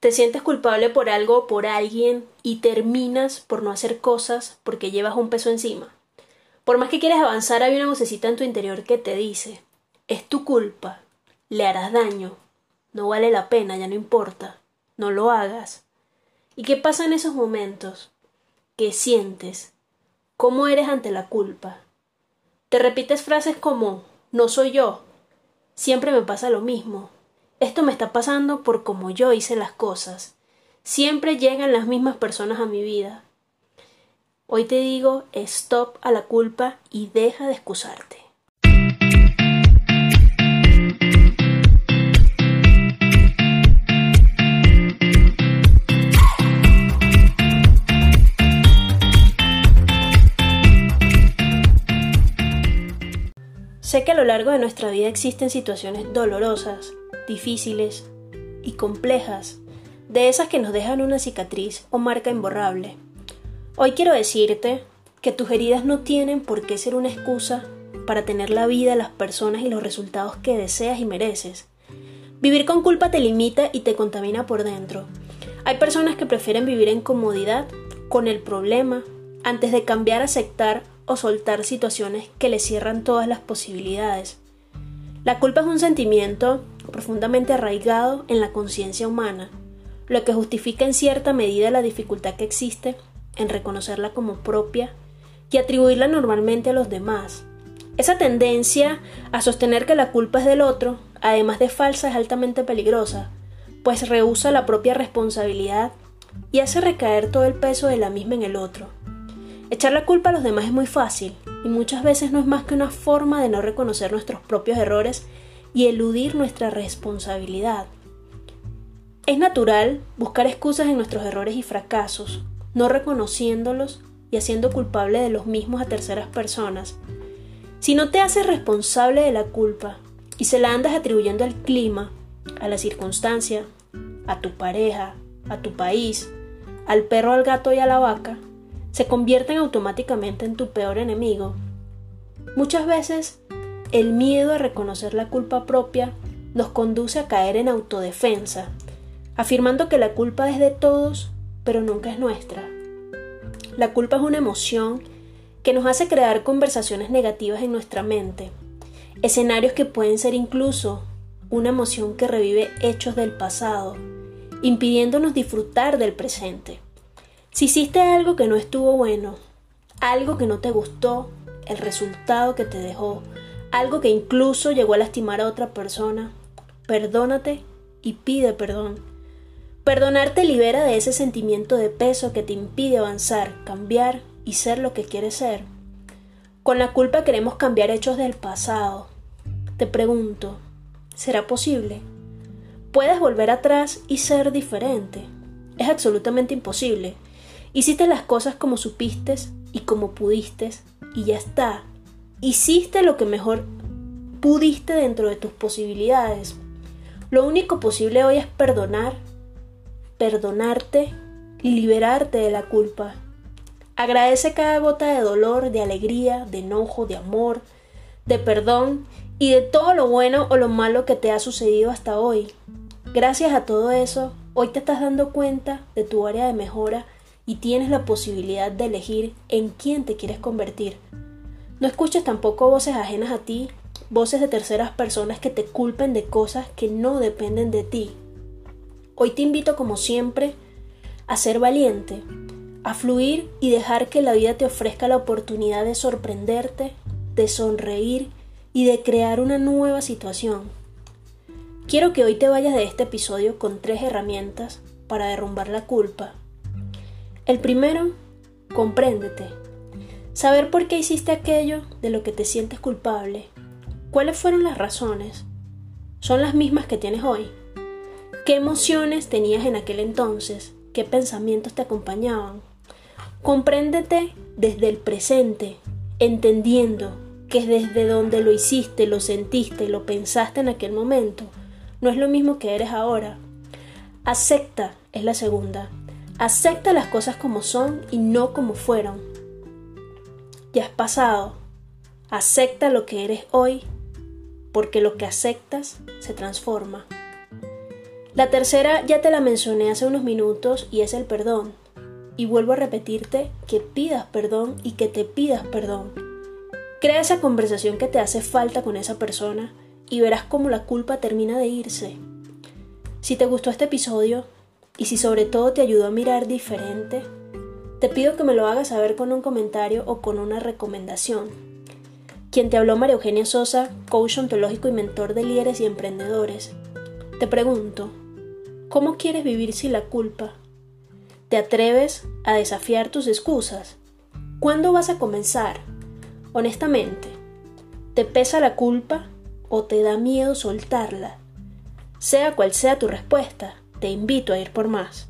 Te sientes culpable por algo o por alguien y terminas por no hacer cosas porque llevas un peso encima. Por más que quieras avanzar, hay una vocecita en tu interior que te dice, es tu culpa, le harás daño, no vale la pena, ya no importa, no lo hagas. ¿Y qué pasa en esos momentos? ¿Qué sientes? ¿Cómo eres ante la culpa? Te repites frases como no soy yo, siempre me pasa lo mismo, esto me está pasando por como yo hice las cosas, siempre llegan las mismas personas a mi vida. Hoy te digo stop a la culpa y deja de excusarte. Sé que a lo largo de nuestra vida existen situaciones dolorosas, difíciles y complejas, de esas que nos dejan una cicatriz o marca imborrable. Hoy quiero decirte que tus heridas no tienen por qué ser una excusa para tener la vida, las personas y los resultados que deseas y mereces. Vivir con culpa te limita y te contamina por dentro. Hay personas que prefieren vivir en comodidad con el problema antes de cambiar, aceptar o soltar situaciones que le cierran todas las posibilidades. La culpa es un sentimiento profundamente arraigado en la conciencia humana, lo que justifica en cierta medida la dificultad que existe en reconocerla como propia y atribuirla normalmente a los demás. Esa tendencia a sostener que la culpa es del otro, además de falsa, es altamente peligrosa, pues rehúsa la propia responsabilidad y hace recaer todo el peso de la misma en el otro. Echar la culpa a los demás es muy fácil y muchas veces no es más que una forma de no reconocer nuestros propios errores y eludir nuestra responsabilidad. Es natural buscar excusas en nuestros errores y fracasos, no reconociéndolos y haciendo culpable de los mismos a terceras personas. Si no te haces responsable de la culpa y se la andas atribuyendo al clima, a la circunstancia, a tu pareja, a tu país, al perro, al gato y a la vaca, se convierten automáticamente en tu peor enemigo. Muchas veces el miedo a reconocer la culpa propia nos conduce a caer en autodefensa, afirmando que la culpa es de todos, pero nunca es nuestra. La culpa es una emoción que nos hace crear conversaciones negativas en nuestra mente, escenarios que pueden ser incluso una emoción que revive hechos del pasado, impidiéndonos disfrutar del presente. Si hiciste algo que no estuvo bueno, algo que no te gustó, el resultado que te dejó, algo que incluso llegó a lastimar a otra persona, perdónate y pide perdón. Perdonarte libera de ese sentimiento de peso que te impide avanzar, cambiar y ser lo que quieres ser. Con la culpa queremos cambiar hechos del pasado. Te pregunto, ¿será posible? ¿Puedes volver atrás y ser diferente? Es absolutamente imposible. Hiciste las cosas como supiste y como pudiste y ya está. Hiciste lo que mejor pudiste dentro de tus posibilidades. Lo único posible hoy es perdonar, perdonarte y liberarte de la culpa. Agradece cada gota de dolor, de alegría, de enojo, de amor, de perdón y de todo lo bueno o lo malo que te ha sucedido hasta hoy. Gracias a todo eso, hoy te estás dando cuenta de tu área de mejora y tienes la posibilidad de elegir en quién te quieres convertir. No escuches tampoco voces ajenas a ti, voces de terceras personas que te culpen de cosas que no dependen de ti. Hoy te invito como siempre a ser valiente, a fluir y dejar que la vida te ofrezca la oportunidad de sorprenderte, de sonreír y de crear una nueva situación. Quiero que hoy te vayas de este episodio con tres herramientas para derrumbar la culpa el primero, compréndete. Saber por qué hiciste aquello de lo que te sientes culpable. ¿Cuáles fueron las razones? ¿Son las mismas que tienes hoy? ¿Qué emociones tenías en aquel entonces? ¿Qué pensamientos te acompañaban? Compréndete desde el presente, entendiendo que desde donde lo hiciste, lo sentiste, lo pensaste en aquel momento, no es lo mismo que eres ahora. Acepta es la segunda. Acepta las cosas como son y no como fueron. Ya es pasado. Acepta lo que eres hoy, porque lo que aceptas se transforma. La tercera ya te la mencioné hace unos minutos y es el perdón. Y vuelvo a repetirte que pidas perdón y que te pidas perdón. Crea esa conversación que te hace falta con esa persona y verás cómo la culpa termina de irse. Si te gustó este episodio y si sobre todo te ayudó a mirar diferente, te pido que me lo hagas saber con un comentario o con una recomendación. Quien te habló María Eugenia Sosa, coach ontológico y mentor de líderes y emprendedores. Te pregunto, ¿cómo quieres vivir sin la culpa? ¿Te atreves a desafiar tus excusas? ¿Cuándo vas a comenzar? Honestamente, ¿te pesa la culpa o te da miedo soltarla? Sea cual sea tu respuesta, te invito a ir por más.